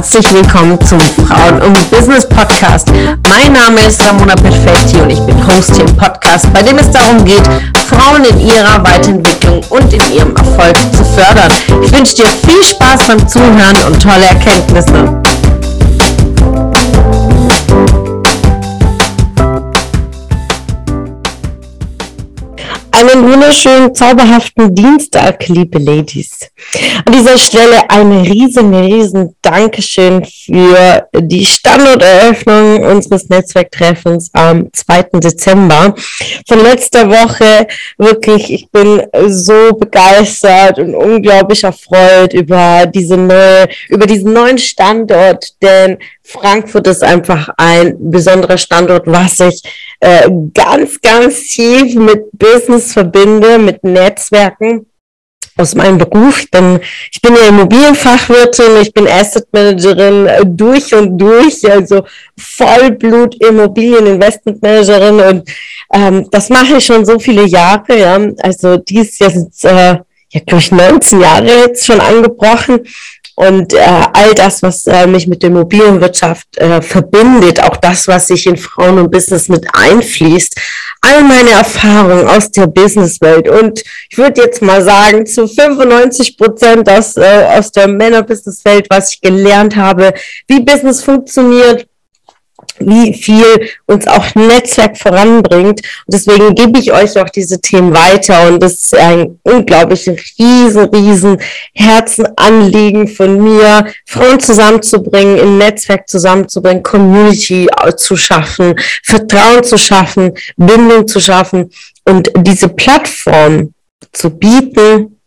herzlich willkommen zum Frauen und Business Podcast. Mein Name ist Ramona Perfetti und ich bin Host hier im Podcast, bei dem es darum geht, Frauen in ihrer Weiterentwicklung und in ihrem Erfolg zu fördern. Ich wünsche dir viel Spaß beim Zuhören und tolle Erkenntnisse. Einen wunderschönen, zauberhaften Dienstag, liebe Ladies. An dieser Stelle ein riesen, riesen Dankeschön für die Standorteröffnung unseres Netzwerktreffens am 2. Dezember. Von letzter Woche wirklich, ich bin so begeistert und unglaublich erfreut über diese neue, über diesen neuen Standort, denn Frankfurt ist einfach ein besonderer Standort, was ich äh, ganz, ganz tief mit Business verbinde, mit Netzwerken aus meinem Beruf. Denn ich bin ja Immobilienfachwirtin, ich bin Asset Managerin äh, durch und durch, also Vollblut Immobilien Investment Managerin und ähm, das mache ich schon so viele Jahre. Ja, also dieses Jahr sind äh, ja, glaube ich, 19 Jahre jetzt schon angebrochen. Und äh, all das, was äh, mich mit der Immobilienwirtschaft äh, verbindet, auch das, was sich in Frauen und Business mit einfließt, all meine Erfahrungen aus der Businesswelt. Und ich würde jetzt mal sagen, zu 95 Prozent aus, äh, aus der Männerbusinesswelt, was ich gelernt habe, wie Business funktioniert, wie viel uns auch Netzwerk voranbringt. Und deswegen gebe ich euch auch diese Themen weiter. Und das ist ein unglaublich riesen, riesen Herzenanliegen von mir, Frauen zusammenzubringen, im Netzwerk zusammenzubringen, Community zu schaffen, Vertrauen zu schaffen, Bindung zu schaffen und diese Plattform zu bieten,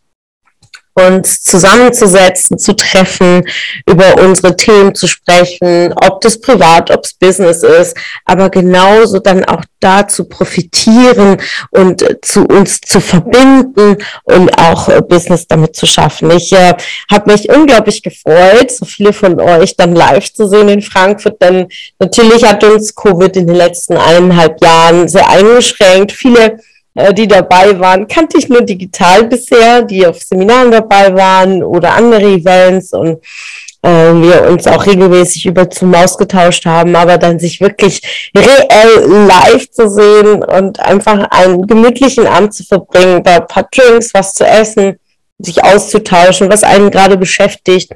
uns zusammenzusetzen, zu treffen, über unsere Themen zu sprechen, ob das privat, ob es Business ist, aber genauso dann auch da zu profitieren und zu uns zu verbinden und auch äh, Business damit zu schaffen. Ich äh, habe mich unglaublich gefreut, so viele von euch dann live zu sehen in Frankfurt, denn natürlich hat uns Covid in den letzten eineinhalb Jahren sehr eingeschränkt. Viele die dabei waren, kannte ich nur digital bisher, die auf Seminaren dabei waren oder andere Events und äh, wir uns auch regelmäßig über Zoom ausgetauscht haben, aber dann sich wirklich reell live zu sehen und einfach einen gemütlichen Abend zu verbringen, da ein paar Drinks, was zu essen, sich auszutauschen, was einen gerade beschäftigt.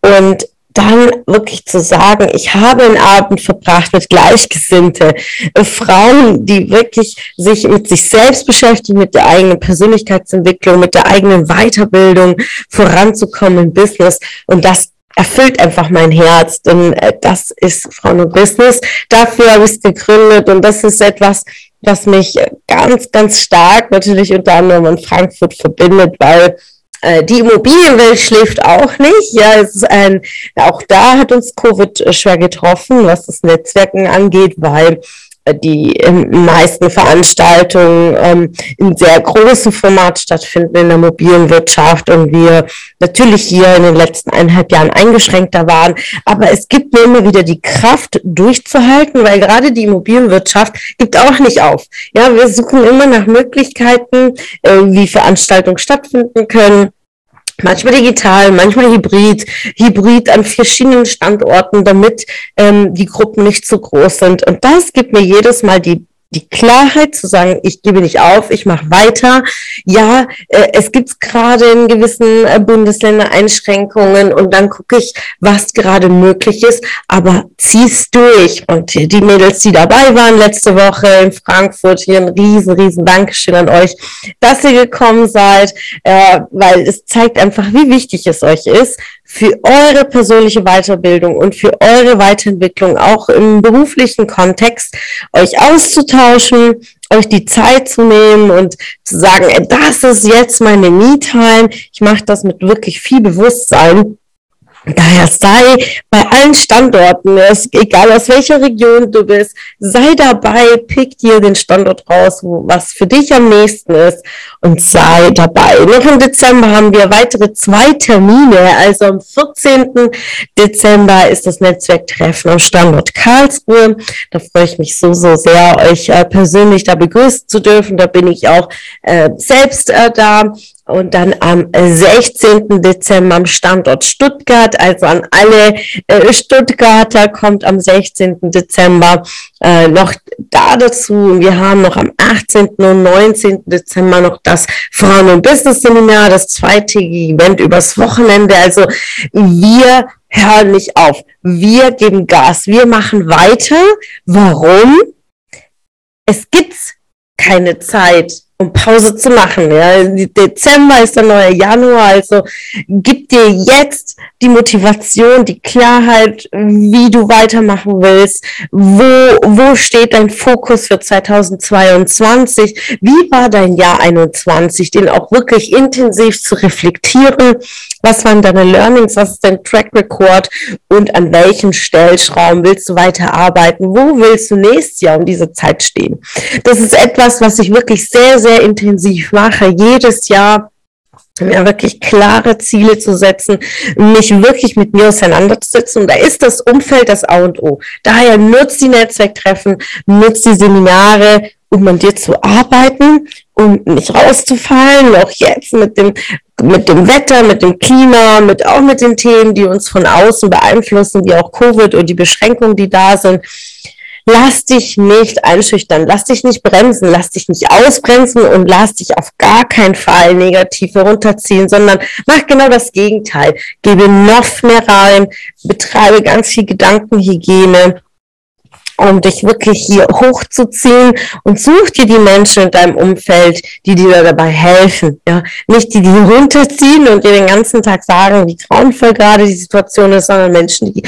Und dann wirklich zu sagen, ich habe einen Abend verbracht mit Gleichgesinnte, äh, Frauen, die wirklich sich mit sich selbst beschäftigen, mit der eigenen Persönlichkeitsentwicklung, mit der eigenen Weiterbildung voranzukommen im Business und das erfüllt einfach mein Herz, denn äh, das ist Frauen und Business. Dafür habe ich es gegründet und das ist etwas, was mich ganz, ganz stark natürlich unter anderem in Frankfurt verbindet, weil äh, die Immobilienwelt schläft auch nicht. Ja, es ist ein, auch da hat uns Covid äh, schwer getroffen, was das Netzwerken angeht, weil äh, die meisten Veranstaltungen ähm, in sehr großem Format stattfinden in der mobilen Wirtschaft und wir natürlich hier in den letzten eineinhalb Jahren eingeschränkter waren. Aber es gibt mir immer wieder die Kraft durchzuhalten, weil gerade die Immobilienwirtschaft gibt auch nicht auf. Ja, wir suchen immer nach Möglichkeiten, äh, wie Veranstaltungen stattfinden können manchmal digital, manchmal hybrid, hybrid an verschiedenen Standorten, damit ähm, die Gruppen nicht zu groß sind. Und das gibt mir jedes Mal die die Klarheit zu sagen, ich gebe nicht auf, ich mache weiter. Ja, äh, es gibt gerade in gewissen äh, Bundesländern Einschränkungen und dann gucke ich, was gerade möglich ist, aber zieh's durch. Und die Mädels, die dabei waren letzte Woche in Frankfurt, hier ein riesen, riesen Dankeschön an euch, dass ihr gekommen seid, äh, weil es zeigt einfach, wie wichtig es euch ist, für eure persönliche Weiterbildung und für eure Weiterentwicklung auch im beruflichen Kontext euch auszutauschen, euch die Zeit zu nehmen und zu sagen, das ist jetzt meine Me-Time. Ich mache das mit wirklich viel Bewusstsein Daher sei bei allen Standorten, egal aus welcher Region du bist, sei dabei, pick dir den Standort raus, was für dich am nächsten ist und sei dabei. Noch im Dezember haben wir weitere zwei Termine. Also am 14. Dezember ist das Netzwerktreffen am Standort Karlsruhe. Da freue ich mich so, so sehr, euch äh, persönlich da begrüßen zu dürfen. Da bin ich auch äh, selbst äh, da und dann am 16. Dezember am Standort Stuttgart. Also an alle äh, Stuttgarter kommt am 16. Dezember äh, noch da dazu. Wir haben noch am 18. und 19. Dezember noch das Frauen- und Business Seminar, das zweitägige Event übers Wochenende. Also wir hören nicht auf. Wir geben Gas. Wir machen weiter. Warum? Es gibt keine Zeit um Pause zu machen. Ja. Dezember ist der neue Januar, also gib dir jetzt die Motivation, die Klarheit, wie du weitermachen willst, wo, wo steht dein Fokus für 2022, wie war dein Jahr 21, den auch wirklich intensiv zu reflektieren, was waren deine Learnings, was ist dein Track Record und an welchen Stellschrauben willst du weiterarbeiten, wo willst du nächstes Jahr um diese Zeit stehen. Das ist etwas, was ich wirklich sehr, sehr intensiv mache, jedes Jahr mir wirklich klare Ziele zu setzen, mich wirklich mit mir auseinanderzusetzen. Und da ist das Umfeld das A und O. Daher nutzt die Netzwerktreffen, nutzt die Seminare, um an dir zu arbeiten, um nicht rauszufallen, auch jetzt mit dem, mit dem Wetter, mit dem Klima, mit auch mit den Themen, die uns von außen beeinflussen, wie auch Covid und die Beschränkungen, die da sind lass dich nicht einschüchtern, lass dich nicht bremsen, lass dich nicht ausbremsen und lass dich auf gar keinen Fall negativ herunterziehen, sondern mach genau das Gegenteil. Gebe noch mehr rein, betreibe ganz viel Gedankenhygiene um dich wirklich hier hochzuziehen und such dir die Menschen in deinem Umfeld, die dir dabei helfen. Ja, nicht die, die runterziehen und dir den ganzen Tag sagen, wie grauenvoll gerade die Situation ist, sondern Menschen, die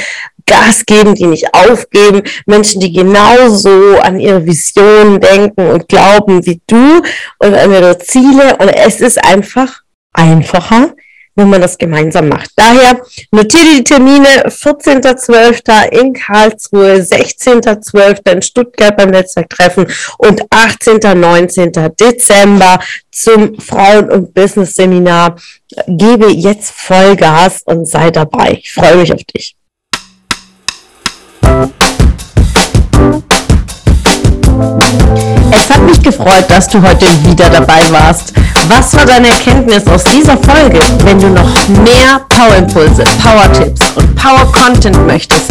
Gas geben, die nicht aufgeben, Menschen, die genauso an ihre Visionen denken und glauben wie du und an ihre Ziele. Und es ist einfach einfacher, wenn man das gemeinsam macht. Daher notiere die Termine 14.12. in Karlsruhe, 16.12. in Stuttgart beim Netzwerktreffen und 18. 19. Dezember zum Frauen- und Business-Seminar. Gebe jetzt Vollgas und sei dabei. Ich freue mich auf dich. Es hat mich gefreut, dass du heute wieder dabei warst. Was war deine Erkenntnis aus dieser Folge? Wenn du noch mehr Power-Impulse, Power-Tipps und Power-Content möchtest,